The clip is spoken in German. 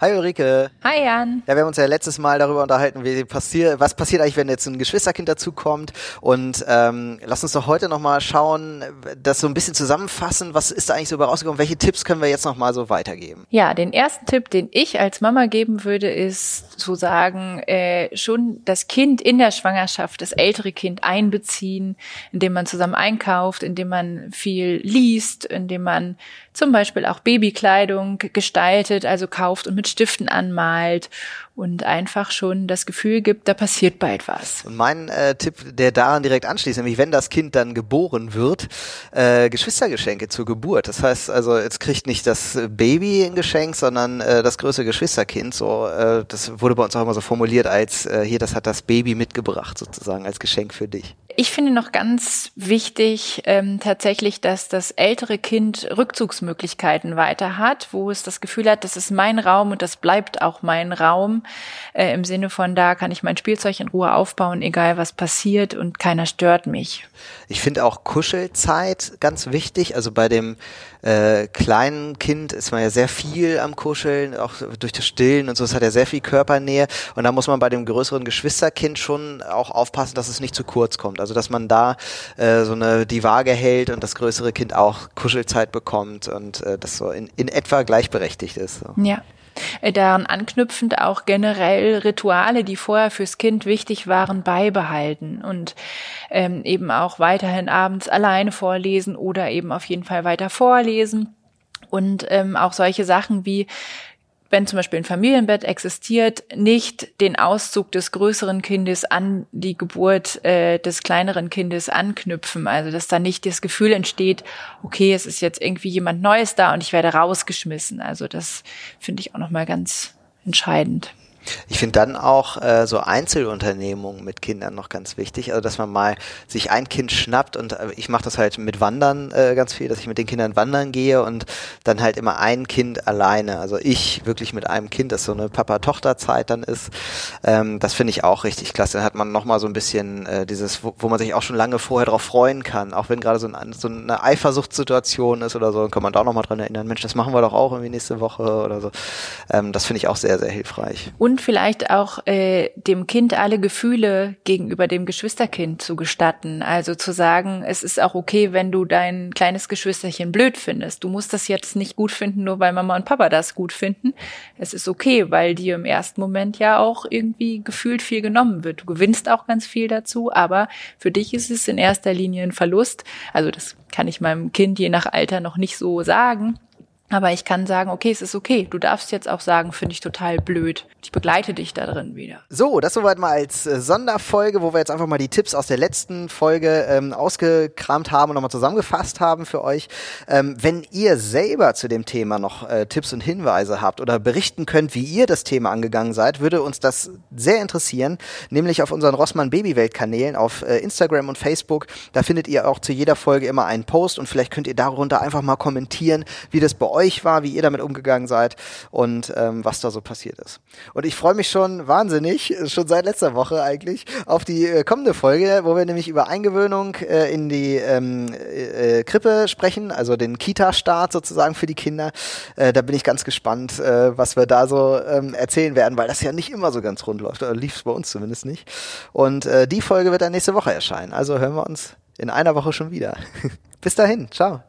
Hi Ulrike. Hi Jan. Ja, wir haben uns ja letztes Mal darüber unterhalten, wie passiert, was passiert eigentlich, wenn jetzt ein Geschwisterkind dazukommt. Und ähm, lass uns doch heute nochmal schauen, das so ein bisschen zusammenfassen. Was ist da eigentlich so rausgekommen? Welche Tipps können wir jetzt nochmal so weitergeben? Ja, den ersten Tipp, den ich als Mama geben würde, ist zu sagen, äh, schon das Kind in der Schwangerschaft, das ältere Kind einbeziehen, indem man zusammen einkauft, indem man viel liest, indem man zum Beispiel auch Babykleidung gestaltet, also kauft und mit Stiften anmalt und einfach schon das Gefühl gibt, da passiert bald was. Und mein äh, Tipp, der daran direkt anschließt, nämlich wenn das Kind dann geboren wird, äh, Geschwistergeschenke zur Geburt. Das heißt also, jetzt kriegt nicht das Baby ein Geschenk, sondern äh, das größere Geschwisterkind. So, äh, das wurde bei uns auch immer so formuliert als äh, hier, das hat das Baby mitgebracht sozusagen als Geschenk für dich. Ich finde noch ganz wichtig ähm, tatsächlich, dass das ältere Kind Rückzugsmöglichkeiten weiter hat, wo es das Gefühl hat, das ist mein Raum und das bleibt auch mein Raum äh, im Sinne von, da kann ich mein Spielzeug in Ruhe aufbauen, egal was passiert und keiner stört mich. Ich finde auch Kuschelzeit ganz wichtig. Also bei dem äh, kleinen Kind ist man ja sehr viel am Kuscheln, auch durch das Stillen und so, es hat ja sehr viel Körpernähe. Und da muss man bei dem größeren Geschwisterkind schon auch aufpassen, dass es nicht zu kurz kommt. Also dass man da äh, so eine die Waage hält und das größere Kind auch Kuschelzeit bekommt und äh, das so in, in etwa gleichberechtigt ist. So. Ja. Äh, daran anknüpfend auch generell Rituale, die vorher fürs Kind wichtig waren, beibehalten und ähm, eben auch weiterhin abends alleine vorlesen oder eben auf jeden Fall weiter vorlesen. Und ähm, auch solche Sachen wie wenn zum Beispiel ein Familienbett existiert, nicht den Auszug des größeren Kindes an die Geburt äh, des kleineren Kindes anknüpfen. Also dass da nicht das Gefühl entsteht, okay, es ist jetzt irgendwie jemand Neues da und ich werde rausgeschmissen. Also das finde ich auch nochmal ganz entscheidend. Ich finde dann auch äh, so Einzelunternehmungen mit Kindern noch ganz wichtig. Also dass man mal sich ein Kind schnappt und äh, ich mache das halt mit Wandern äh, ganz viel, dass ich mit den Kindern wandern gehe und dann halt immer ein Kind alleine. Also ich wirklich mit einem Kind, das so eine Papa-Tochter-Zeit dann ist. Ähm, das finde ich auch richtig klasse. Dann hat man nochmal so ein bisschen äh, dieses, wo, wo man sich auch schon lange vorher darauf freuen kann. Auch wenn gerade so, ein, so eine Eifersuchtssituation ist oder so, dann kann man da auch nochmal dran erinnern, Mensch, das machen wir doch auch irgendwie nächste Woche oder so. Ähm, das finde ich auch sehr, sehr hilfreich. Und und vielleicht auch äh, dem Kind alle Gefühle gegenüber dem Geschwisterkind zu gestatten. Also zu sagen, es ist auch okay, wenn du dein kleines Geschwisterchen blöd findest. Du musst das jetzt nicht gut finden, nur weil Mama und Papa das gut finden. Es ist okay, weil dir im ersten Moment ja auch irgendwie gefühlt viel genommen wird. Du gewinnst auch ganz viel dazu, aber für dich ist es in erster Linie ein Verlust. Also das kann ich meinem Kind je nach Alter noch nicht so sagen. Aber ich kann sagen, okay, es ist okay. Du darfst jetzt auch sagen, finde ich total blöd. Ich begleite dich da drin wieder. So, das soweit mal als äh, Sonderfolge, wo wir jetzt einfach mal die Tipps aus der letzten Folge ähm, ausgekramt haben und nochmal zusammengefasst haben für euch. Ähm, wenn ihr selber zu dem Thema noch äh, Tipps und Hinweise habt oder berichten könnt, wie ihr das Thema angegangen seid, würde uns das sehr interessieren. Nämlich auf unseren Rossmann Babywelt Kanälen auf äh, Instagram und Facebook. Da findet ihr auch zu jeder Folge immer einen Post und vielleicht könnt ihr darunter einfach mal kommentieren, wie das bei euch war, wie ihr damit umgegangen seid und ähm, was da so passiert ist. Und ich freue mich schon wahnsinnig, schon seit letzter Woche eigentlich, auf die äh, kommende Folge, wo wir nämlich über Eingewöhnung äh, in die ähm, äh, Krippe sprechen, also den Kita-Start sozusagen für die Kinder. Äh, da bin ich ganz gespannt, äh, was wir da so ähm, erzählen werden, weil das ja nicht immer so ganz rund läuft. Oder lief es bei uns zumindest nicht. Und äh, die Folge wird dann nächste Woche erscheinen. Also hören wir uns in einer Woche schon wieder. Bis dahin, ciao.